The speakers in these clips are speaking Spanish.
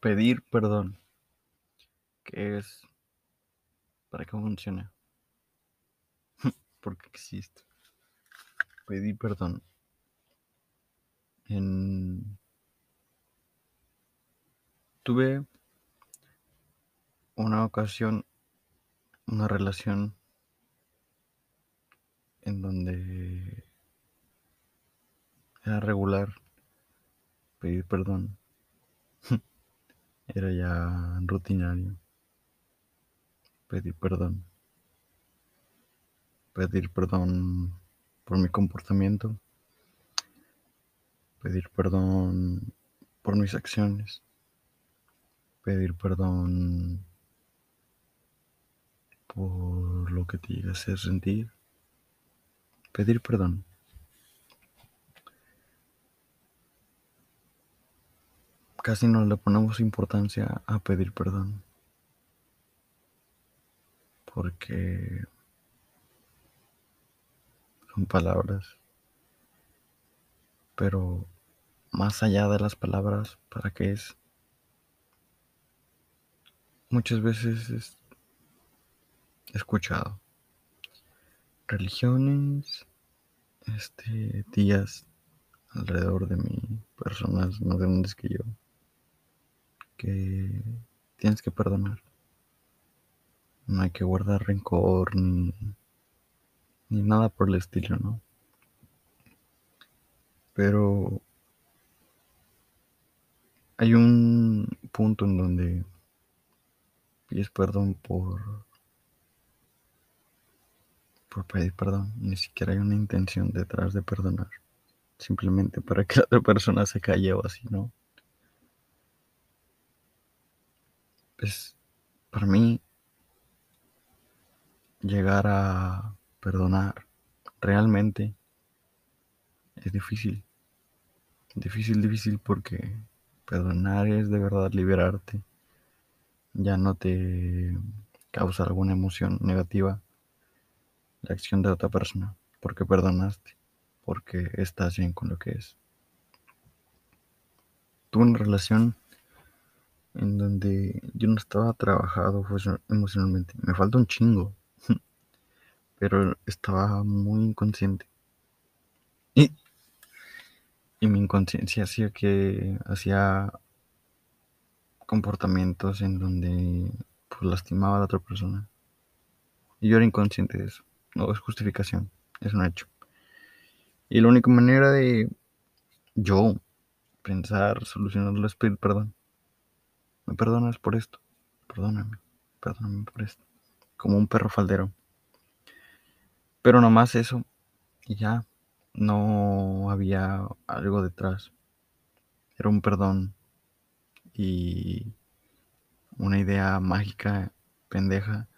Pedir perdón. ¿Qué es? ¿Para qué funciona? ¿Por qué existe? Pedir perdón. En... Tuve una ocasión, una relación en donde era regular pedir perdón. Era ya rutinario. Pedir perdón. Pedir perdón por mi comportamiento. Pedir perdón por mis acciones. Pedir perdón por lo que te llega a hacer sentir. Pedir perdón. Casi no le ponemos importancia a pedir perdón. Porque son palabras. Pero más allá de las palabras, ¿para qué es? Muchas veces he escuchado religiones, este, días alrededor de mí, personas más grandes que yo, que tienes que perdonar. No hay que guardar rencor ni, ni nada por el estilo, ¿no? Pero hay un punto en donde pides perdón por por pedir perdón. Ni siquiera hay una intención detrás de perdonar. Simplemente para que la otra persona se calle o así, ¿no? Pues para mí llegar a perdonar realmente es difícil. Difícil, difícil porque perdonar es de verdad liberarte. Ya no te causa alguna emoción negativa la acción de otra persona, porque perdonaste, porque estás bien con lo que es. Tuve una relación en donde yo no estaba trabajado emocionalmente. Me falta un chingo, pero estaba muy inconsciente. Y, y mi inconsciencia hacía que hacía comportamientos en donde pues, lastimaba a la otra persona. Y yo era inconsciente de eso no es justificación, es un hecho. Y la única manera de yo pensar, solucionarlo es pedir perdón. ¿Me perdonas por esto? Perdóname, perdóname por esto. Como un perro faldero. Pero nomás eso. Y ya. No había algo detrás. Era un perdón. Y una idea mágica, pendeja,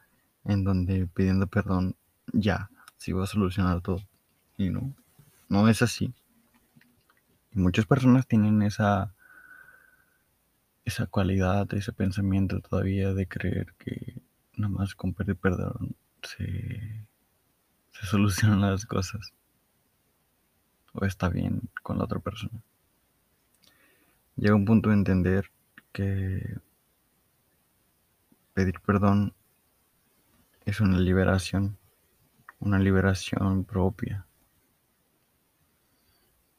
en donde pidiendo perdón ya, si va a solucionar todo. Y no, no es así. Muchas personas tienen esa, esa cualidad, ese pensamiento todavía de creer que nada más con pedir perdón se, se solucionan las cosas. O está bien con la otra persona. Llega un punto de entender que pedir perdón es una liberación una liberación propia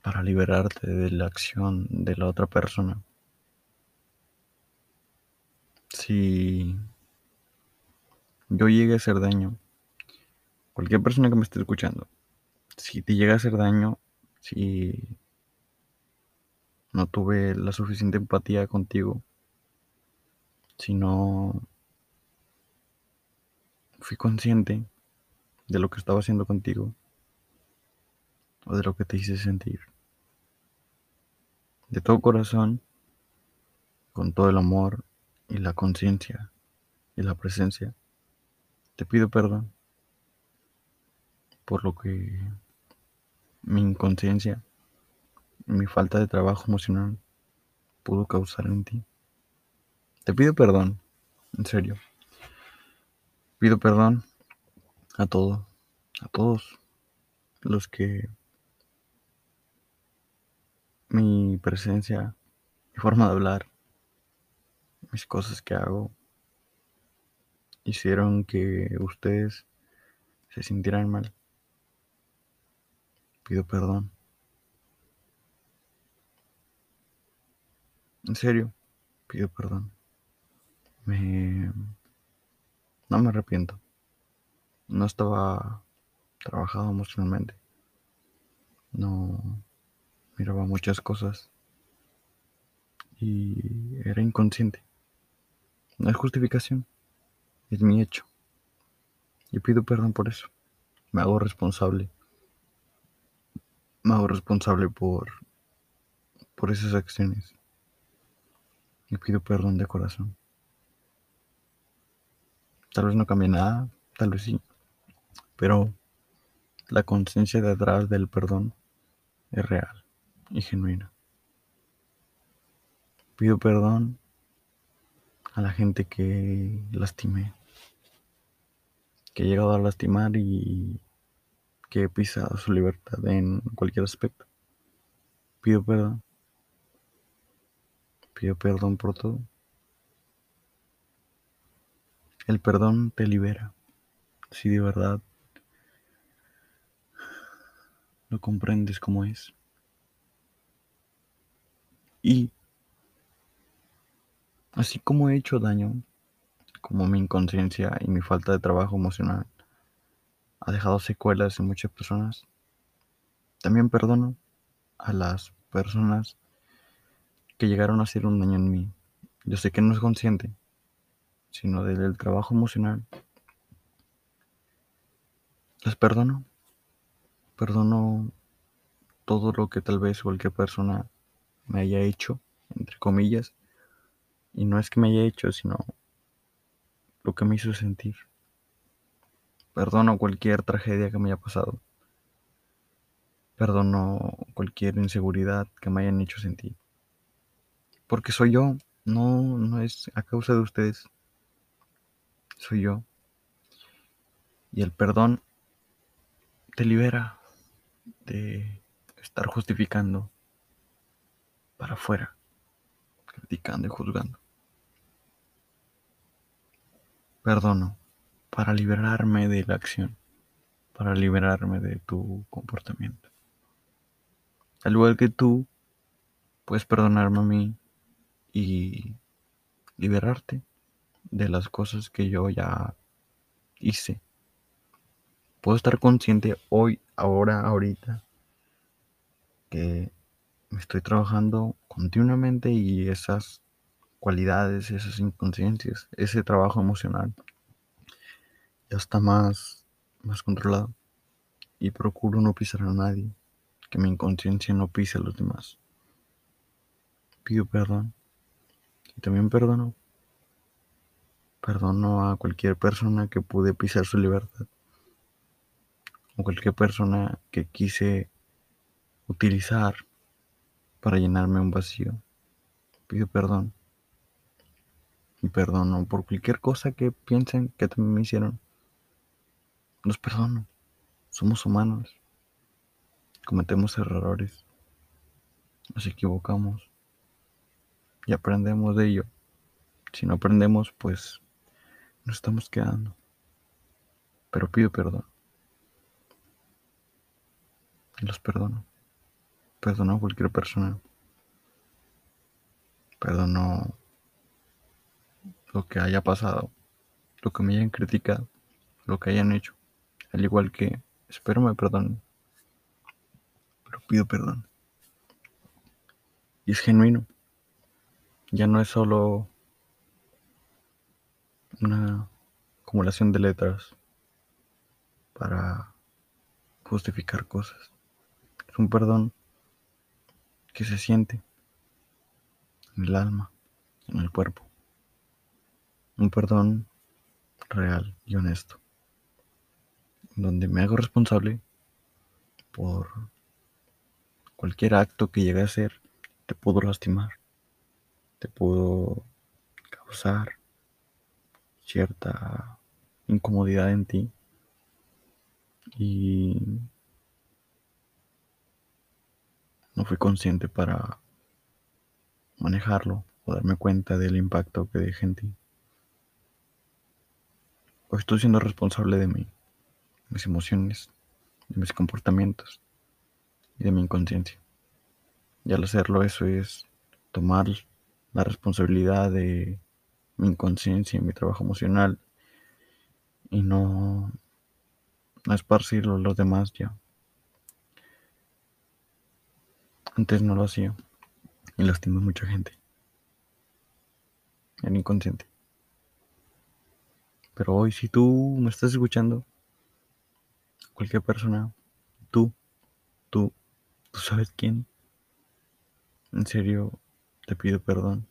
para liberarte de la acción de la otra persona. Si yo llegué a hacer daño, cualquier persona que me esté escuchando, si te llega a hacer daño, si no tuve la suficiente empatía contigo, si no fui consciente de lo que estaba haciendo contigo o de lo que te hice sentir. De todo corazón, con todo el amor y la conciencia y la presencia, te pido perdón por lo que mi inconsciencia, mi falta de trabajo emocional pudo causar en ti. Te pido perdón, en serio. Pido perdón a todos, a todos los que mi presencia, mi forma de hablar mis cosas que hago hicieron que ustedes se sintieran mal. Pido perdón. En serio, pido perdón. Me... No me arrepiento. No estaba trabajado emocionalmente. No miraba muchas cosas. Y era inconsciente. No es justificación. Es mi hecho. Y pido perdón por eso. Me hago responsable. Me hago responsable por, por esas acciones. Y pido perdón de corazón. Tal vez no cambie nada, tal vez sí. Pero la conciencia detrás del perdón es real y genuina. Pido perdón a la gente que lastimé, que he llegado a lastimar y que he pisado su libertad en cualquier aspecto. Pido perdón. Pido perdón por todo. El perdón te libera. Si de verdad lo comprendes como es. Y así como he hecho daño, como mi inconsciencia y mi falta de trabajo emocional ha dejado secuelas en muchas personas, también perdono a las personas que llegaron a hacer un daño en mí. Yo sé que no es consciente, sino desde el trabajo emocional. Les perdono. Perdono todo lo que tal vez cualquier persona me haya hecho, entre comillas. Y no es que me haya hecho, sino lo que me hizo sentir. Perdono cualquier tragedia que me haya pasado. Perdono cualquier inseguridad que me hayan hecho sentir porque soy yo, no, no es a causa de ustedes, soy yo. Y el perdón te libera de estar justificando para afuera, criticando y juzgando. Perdono para liberarme de la acción, para liberarme de tu comportamiento. Al igual que tú, puedes perdonarme a mí y liberarte de las cosas que yo ya hice. Puedo estar consciente hoy, ahora, ahorita, que me estoy trabajando continuamente y esas cualidades, esas inconsciencias, ese trabajo emocional ya está más, más controlado y procuro no pisar a nadie, que mi inconsciencia no pise a los demás. Pido perdón y también perdono. Perdono a cualquier persona que pude pisar su libertad. O cualquier persona que quise utilizar para llenarme un vacío. Pido perdón. Y perdono por cualquier cosa que piensen que también me hicieron. Los perdono. Somos humanos. Cometemos errores. Nos equivocamos y aprendemos de ello. Si no aprendemos, pues nos estamos quedando. Pero pido perdón. Y los perdono. Perdono a cualquier persona. Perdono lo que haya pasado, lo que me hayan criticado, lo que hayan hecho. Al igual que espero me perdonen. Pero pido perdón. Y es genuino. Ya no es solo una acumulación de letras para justificar cosas. Es un perdón que se siente en el alma, en el cuerpo. Un perdón real y honesto, donde me hago responsable por cualquier acto que llegue a hacer te pudo lastimar te pudo causar cierta incomodidad en ti y no fui consciente para manejarlo o darme cuenta del impacto que dejé en ti. Hoy estoy siendo responsable de mí, mis emociones, de mis comportamientos y de mi inconsciencia. Y al hacerlo eso es tomar la responsabilidad de mi inconsciencia y mi trabajo emocional y no, no esparcirlo a los demás ya. Antes no lo hacía y lastimé a mucha gente. Era inconsciente. Pero hoy si tú me estás escuchando, cualquier persona, tú, tú, tú sabes quién, en serio, te pido perdón.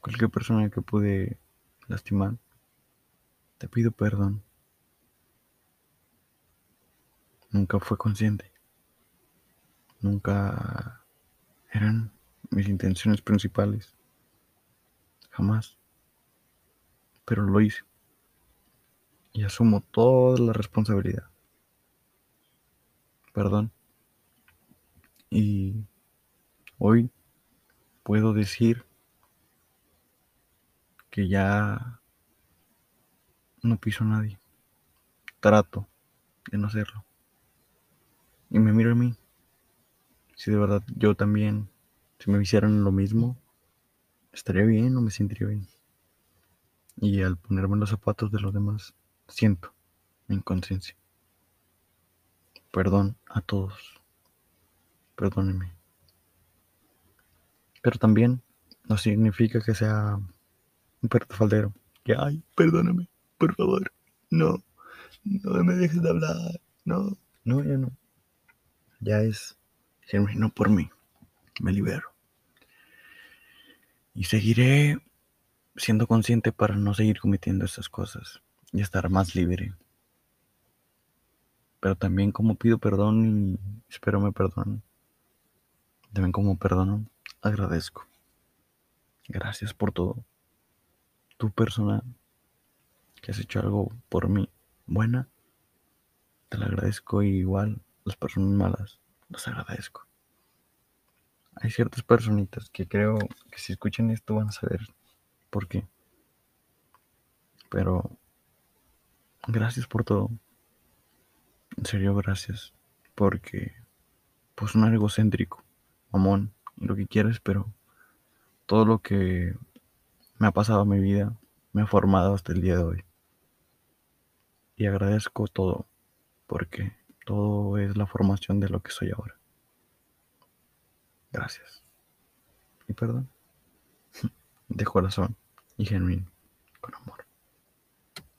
Cualquier persona que pude lastimar, te pido perdón. Nunca fue consciente. Nunca eran mis intenciones principales. Jamás. Pero lo hice. Y asumo toda la responsabilidad. Perdón. Y hoy puedo decir que ya no piso a nadie. Trato de no hacerlo. Y me miro a mí. Si de verdad yo también, si me hicieran lo mismo, estaría bien o me sentiría bien. Y al ponerme los zapatos de los demás, siento mi inconsciencia. Perdón a todos. Perdónenme. Pero también no significa que sea un perro faldero. Que, ay, perdóname, por favor. No, no me dejes de hablar. No, no, ya no. Ya es genuino por mí. Me libero. Y seguiré siendo consciente para no seguir cometiendo esas cosas y estar más libre. Pero también como pido perdón y espero me perdonen. También como perdono, agradezco. Gracias por todo. Tu persona que has hecho algo por mí buena, te lo agradezco y igual las personas malas, las agradezco. Hay ciertas personitas que creo que si escuchan esto van a saber por qué. Pero gracias por todo. En serio, gracias. Porque pues un egocéntrico, mamón, lo que quieras, pero todo lo que me ha pasado en mi vida me ha formado hasta el día de hoy. Y agradezco todo, porque todo es la formación de lo que soy ahora. Gracias. Y perdón. De corazón y genuino, con amor.